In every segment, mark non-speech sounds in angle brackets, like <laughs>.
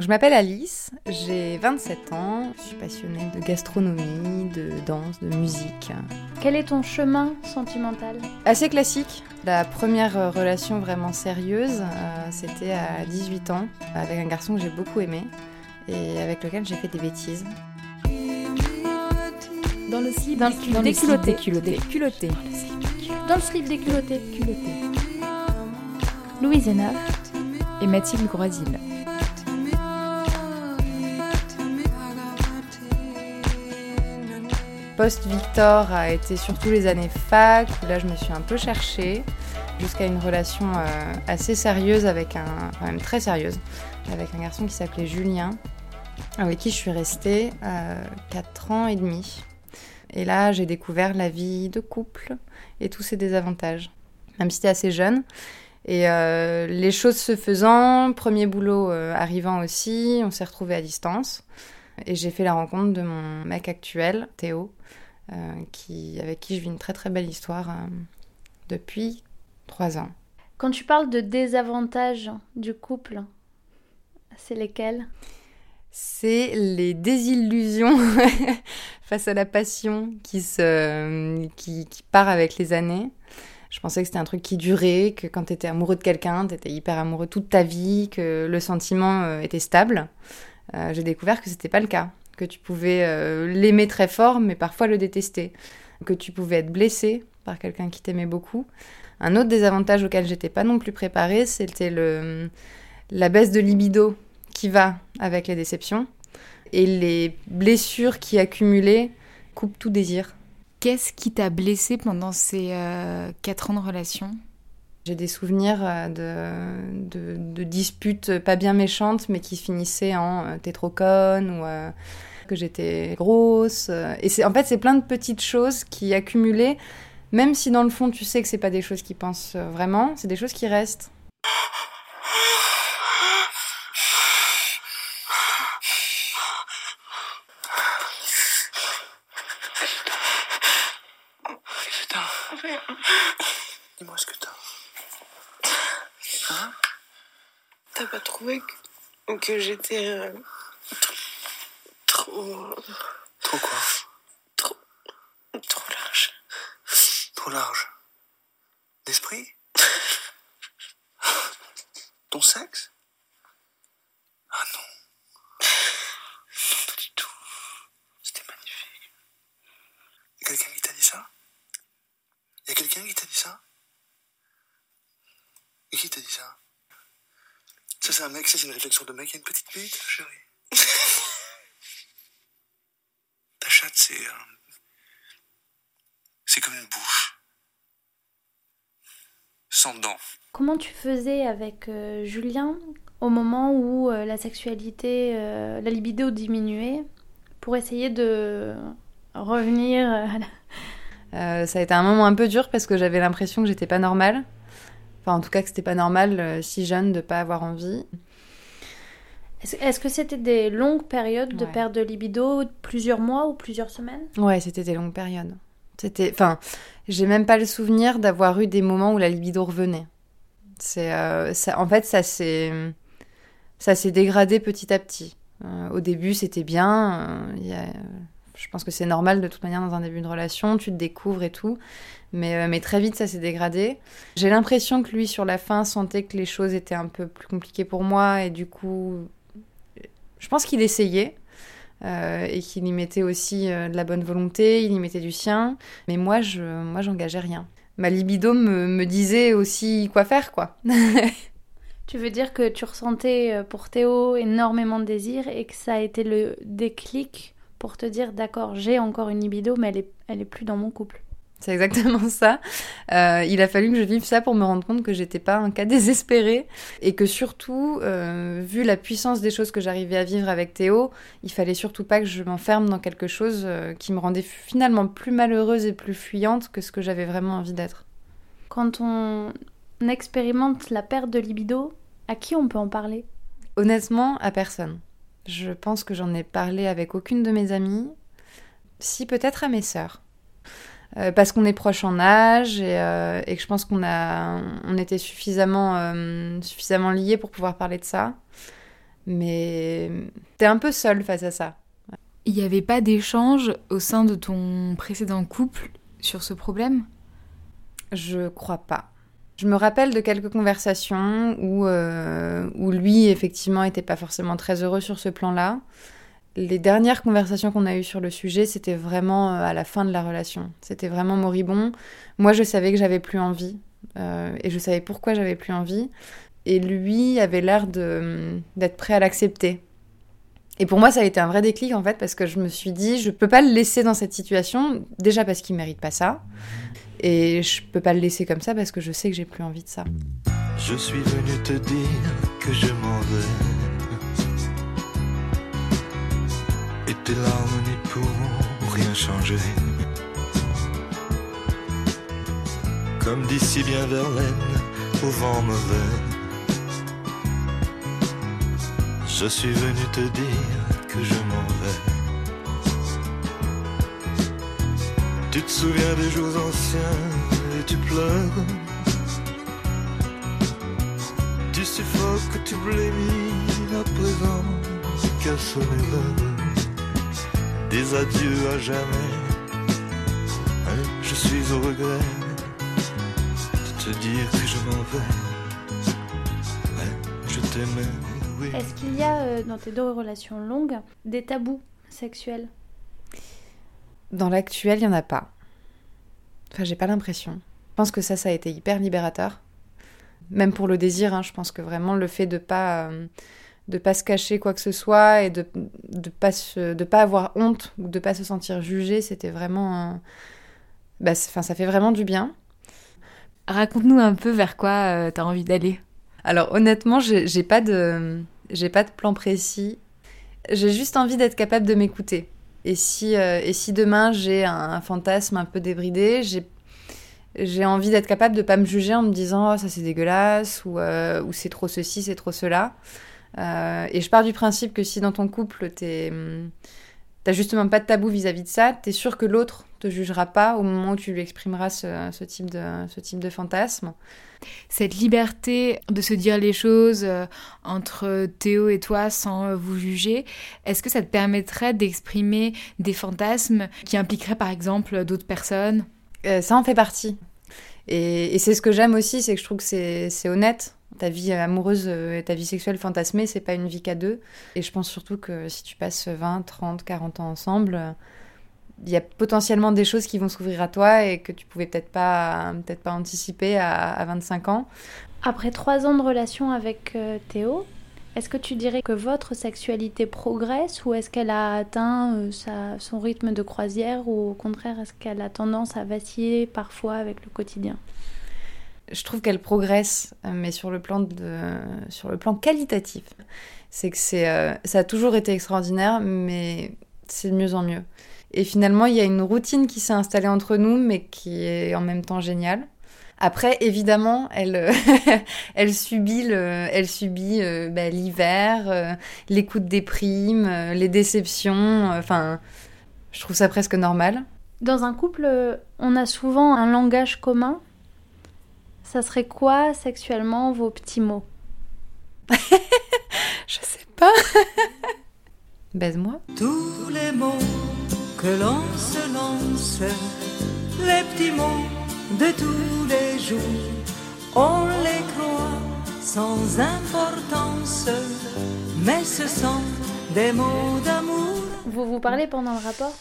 Je m'appelle Alice, j'ai 27 ans, je suis passionnée de gastronomie, de danse, de musique. Quel est ton chemin sentimental? Assez classique. La première relation vraiment sérieuse, euh, c'était à 18 ans, avec un garçon que j'ai beaucoup aimé et avec lequel j'ai fait des bêtises. Dans le slip, Dans le slip des culottés. culottés. culottés. Dans le slip des culottés. Louise Hénard. et Mathilde Groisil. Post-Victor a été surtout les années fac, où là je me suis un peu cherchée, jusqu'à une relation euh, assez sérieuse avec un. même très sérieuse, avec un garçon qui s'appelait Julien, avec qui je suis restée 4 ans et demi. Et là j'ai découvert la vie de couple et tous ses désavantages, même si c'était assez jeune. Et euh, les choses se faisant, premier boulot euh, arrivant aussi, on s'est retrouvés à distance. Et j'ai fait la rencontre de mon mec actuel, Théo, euh, qui, avec qui je vis une très très belle histoire euh, depuis trois ans. Quand tu parles de désavantages du couple, c'est lesquels? C'est les désillusions <laughs> face à la passion qui, se, qui, qui part avec les années. Je pensais que c'était un truc qui durait, que quand tu étais amoureux de quelqu'un, tu étais hyper amoureux toute ta vie, que le sentiment euh, était stable. Euh, j'ai découvert que c'était pas le cas, que tu pouvais euh, l'aimer très fort, mais parfois le détester, que tu pouvais être blessé par quelqu'un qui t'aimait beaucoup. Un autre désavantage auquel j'étais pas non plus préparée, c'était le la baisse de libido qui va avec les déceptions et les blessures qui accumulées coupent tout désir. Qu'est-ce qui t'a blessé pendant ces 4 ans de relation? J'ai des souvenirs euh, de, de, de disputes pas bien méchantes, mais qui finissaient en euh, t'es trop conne ou euh, que j'étais grosse. Et c'est en fait, c'est plein de petites choses qui accumulées, même si dans le fond tu sais que c'est pas des choses qu'ils pensent vraiment, c'est des choses qui restent. Putain. Dis-moi ce que t'as. Hein T'as pas trouvé que, que j'étais euh, trop, Trop quoi? trop, trop large Trop large. D'esprit? Ton sexe? Ah non. Non, pas du tout. C'était magnifique. Y a quelqu'un qui t'a dit ça? Y a quelqu'un qui t'a dit ça? Et qui t'a dit ça? Ça, c'est un mec, ça, c'est une réflexion de mec. Il y a une petite bite, chérie. <laughs> Ta chatte, c'est. euh, C'est comme une bouche. Sans dents. Comment tu faisais avec euh, Julien au moment où euh, la sexualité, euh, la libido diminuait pour essayer de revenir à la- Euh, ça a été un moment un peu dur parce que j'avais l'impression que j'étais pas normale. Enfin, en tout cas, que c'était pas normal euh, si jeune de pas avoir envie. Est-ce que c'était des longues périodes de Ouais. perte de libido, plusieurs mois ou plusieurs semaines? Ouais, c'était des longues périodes. C'était, enfin, j'ai même pas le souvenir d'avoir eu des moments où la libido revenait. C'est, euh, ça, en fait, ça s'est, ça s'est dégradé petit à petit. Euh, au début, c'était bien. euh, il y a- je pense que c'est normal de toute manière dans un début de relation, tu te découvres et tout. Mais, euh, mais très vite, ça s'est dégradé. J'ai l'impression que lui, sur la fin, sentait que les choses étaient un peu plus compliquées pour moi et du coup, je pense qu'il essayait. euh, et qu'il y mettait aussi euh, de la bonne volonté, il y mettait du sien, mais moi, je, moi, j'engageais rien. Ma libido me, me disait aussi quoi faire, quoi. <laughs> Tu veux dire que tu ressentais pour Théo énormément de désir et que ça a été le déclic pour te dire d'accord, j'ai encore une libido, mais elle est, elle est plus dans mon couple. C'est exactement ça. Euh, il a fallu que je vive ça pour me rendre compte que j'étais pas un cas désespéré et que surtout, euh, vu la puissance des choses que j'arrivais à vivre avec Théo, il fallait surtout pas que je m'enferme dans quelque chose euh, qui me rendait finalement plus malheureuse et plus fuyante que ce que j'avais vraiment envie d'être. Quand on expérimente la perte de libido, à qui on peut en parler? Honnêtement, à personne. Je pense que j'en ai parlé avec aucune de mes amies, si peut-être à mes sœurs. Euh, parce qu'on est proches en âge et, euh, et que je pense qu'on a, on était suffisamment, euh, suffisamment liés pour pouvoir parler de ça. Mais t'es un peu seule face à ça. Il n'y avait pas d'échange au sein de ton précédent couple sur ce problème? Je crois pas. Je me rappelle de quelques conversations où, euh, où lui, effectivement, était pas forcément très heureux sur ce plan-là. Les dernières conversations qu'on a eues sur le sujet, c'était vraiment euh, à la fin de la relation. C'était vraiment moribond. Moi, je savais que j'avais plus envie. euh, et je savais pourquoi j'avais plus envie. Et lui avait l'air d'être prêt à l'accepter. Et pour moi, ça a été un vrai déclic, en fait, parce que je me suis dit, je peux pas le laisser dans cette situation. Déjà parce qu'il mérite pas ça. Et je peux pas le laisser comme ça parce que je sais que j'ai plus envie de ça. Je suis venu te dire que je m'en vais. Et tes larmes n'y pourront rien changer. Comme dit si bien Verlaine, au vent mauvais. Je suis venu te dire que je m'en vais. Tu te souviens des jours anciens et tu pleures. Tu suffoques, tu blémis à présent sonner l'heure des adieux à jamais. Hein, Je suis au regret de te dire que je m'en vais. Ouais, je t'aimais. Est-ce qu'il y a euh, dans tes deux relations longues des tabous sexuels? Dans l'actuel, il y en a pas. Enfin, j'ai pas l'impression. Je pense que ça, ça a été hyper libérateur. Même pour le désir, hein, je pense que vraiment le fait de pas euh, de pas se cacher quoi que ce soit et de de pas se, de pas avoir honte ou de pas se sentir jugé, c'était vraiment un- bah, ça fait vraiment du bien. Raconte-nous un peu vers quoi tu as envie d'aller? Alors honnêtement, j'ai pas de j'ai pas de plan précis. J'ai juste envie d'être capable de m'écouter. Et si euh, et si demain j'ai un, un fantasme un peu débridé, j'ai j'ai envie d'être capable de pas me juger en me disant oh, ça c'est dégueulasse ou euh, ou c'est trop ceci, c'est trop cela. Euh, et je pars du principe que si dans ton couple t'es hum, t'as justement pas de tabou vis-à-vis de ça, t'es sûr que l'autre te jugera pas au moment où tu lui exprimeras ce, ce type de ce type de fantasme. Cette liberté de se dire les choses euh, entre Théo et toi sans euh, vous juger, est-ce que ça te permettrait d'exprimer des fantasmes qui impliqueraient par exemple d'autres personnes? Euh, ça en fait partie. Et, et c'est ce que j'aime aussi, c'est que je trouve que c'est c'est honnête. Ta vie amoureuse euh, et ta vie sexuelle fantasmée, c'est pas une vie qu'à deux. Et je pense surtout que si tu passes 20, 30, 40 ans ensemble, il y a potentiellement des choses qui vont s'ouvrir à toi et que tu pouvais peut-être pas, peut-être pas anticiper à, à 25 ans. Après trois ans de relation avec euh, Théo, est-ce que tu dirais que votre sexualité progresse ou est-ce qu'elle a atteint euh, son rythme de croisière ou au contraire est-ce qu'elle a tendance à vaciller parfois avec le quotidien? Je trouve qu'elle progresse, mais sur le plan, de, sur le plan qualitatif. C'est que euh, ça a toujours été extraordinaire, mais c'est de mieux en mieux. Et finalement, il y a une routine qui s'est installée entre nous, mais qui est en même temps géniale. Après, évidemment, elle, <laughs> elle subit le, elle subit euh, bah, l'hiver, les coups de déprime, les déceptions. euh, Enfin, je trouve ça presque normal. Dans un couple, on a souvent un langage commun? Ça serait quoi sexuellement vos petits mots <laughs> Je sais pas. <laughs> Baise-moi. Tous les mots que l'on se lance, les petits mots de tous les jours, on les croit sans importance, mais ce sont des mots d'amour. Vous vous parlez pendant le rapport?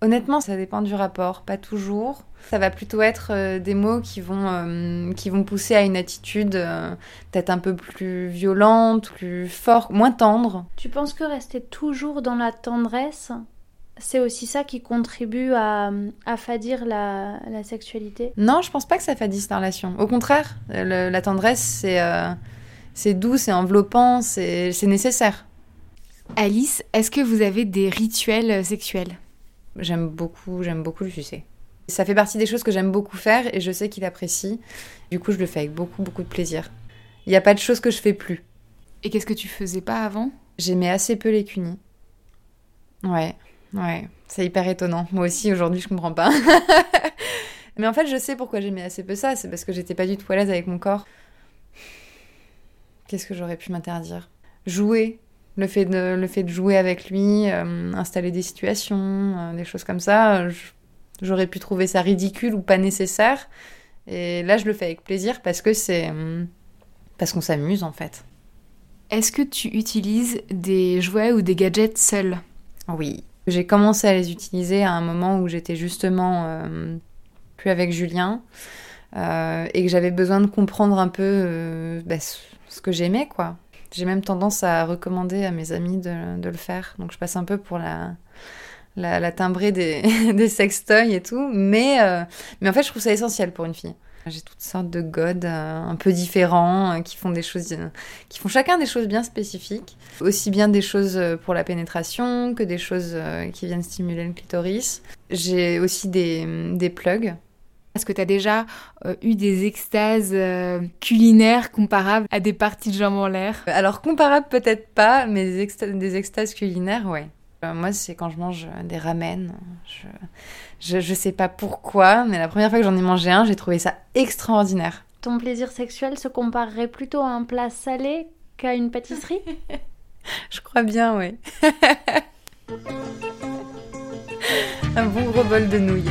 Honnêtement, ça dépend du rapport, pas toujours. Ça va plutôt être euh, des mots qui vont, euh, qui vont pousser à une attitude euh, peut-être un peu plus violente, plus forte, moins tendre. Tu penses que rester toujours dans la tendresse, c'est aussi ça qui contribue à affadir la, la sexualité? Non, je pense pas que ça fasse la relation. Au contraire, le- la tendresse, c'est euh, c'est doux, c'est enveloppant, c'est c'est nécessaire. Alice, est-ce que vous avez des rituels sexuels? J'aime beaucoup, j'aime beaucoup le sucer. Ça fait partie des choses que j'aime beaucoup faire et je sais qu'il apprécie. Du coup, je le fais avec beaucoup, beaucoup de plaisir. Il n'y a pas de choses que je fais plus. Et qu'est-ce que tu faisais pas avant? J'aimais assez peu les cunis. Ouais, ouais, c'est hyper étonnant. Moi aussi, aujourd'hui, je comprends pas. <laughs> Mais en fait, je sais pourquoi j'aimais assez peu ça. C'est parce que j'étais pas du tout à l'aise avec mon corps. Qu'est-ce que j'aurais pu m'interdire? Jouer. Le fait de, le fait de jouer avec lui, euh, installer des situations, euh, des choses comme ça, euh, j'aurais pu trouver ça ridicule ou pas nécessaire. Et là, je le fais avec plaisir parce que c'est. hum, parce qu'on s'amuse en fait. Est-ce que tu utilises des jouets ou des gadgets seuls? Oui. J'ai commencé à les utiliser à un moment où j'étais justement euh, plus avec Julien euh, et que j'avais besoin de comprendre un peu euh, bah, ce que j'aimais, quoi. J'ai même tendance à recommander à mes amis de, de le faire. Donc je passe un peu pour la, la, la timbrée des, <laughs> des sextoys et tout. Mais, euh, mais en fait, je trouve ça essentiel pour une fille. J'ai toutes sortes de godes euh, un peu différents euh, qui font des choses, qui font chacun des choses bien spécifiques. Aussi bien des choses euh, pour la pénétration que des choses qui viennent stimuler le clitoris. J'ai aussi des, des plugs. Est-ce que tu as déjà euh, eu des extases euh, culinaires comparables à des parties de jambes en l'air? Alors comparable peut-être pas, mais des, exta- des extases culinaires, ouais. Euh, moi, c'est quand je mange des ramen. Je, je, je sais pas pourquoi, mais la première fois que j'en ai mangé un, j'ai trouvé ça extraordinaire. Ton plaisir sexuel se comparerait plutôt à un plat salé qu'à une pâtisserie? <laughs> <laughs> Je crois bien, oui. <laughs> un bon gros bol de nouilles.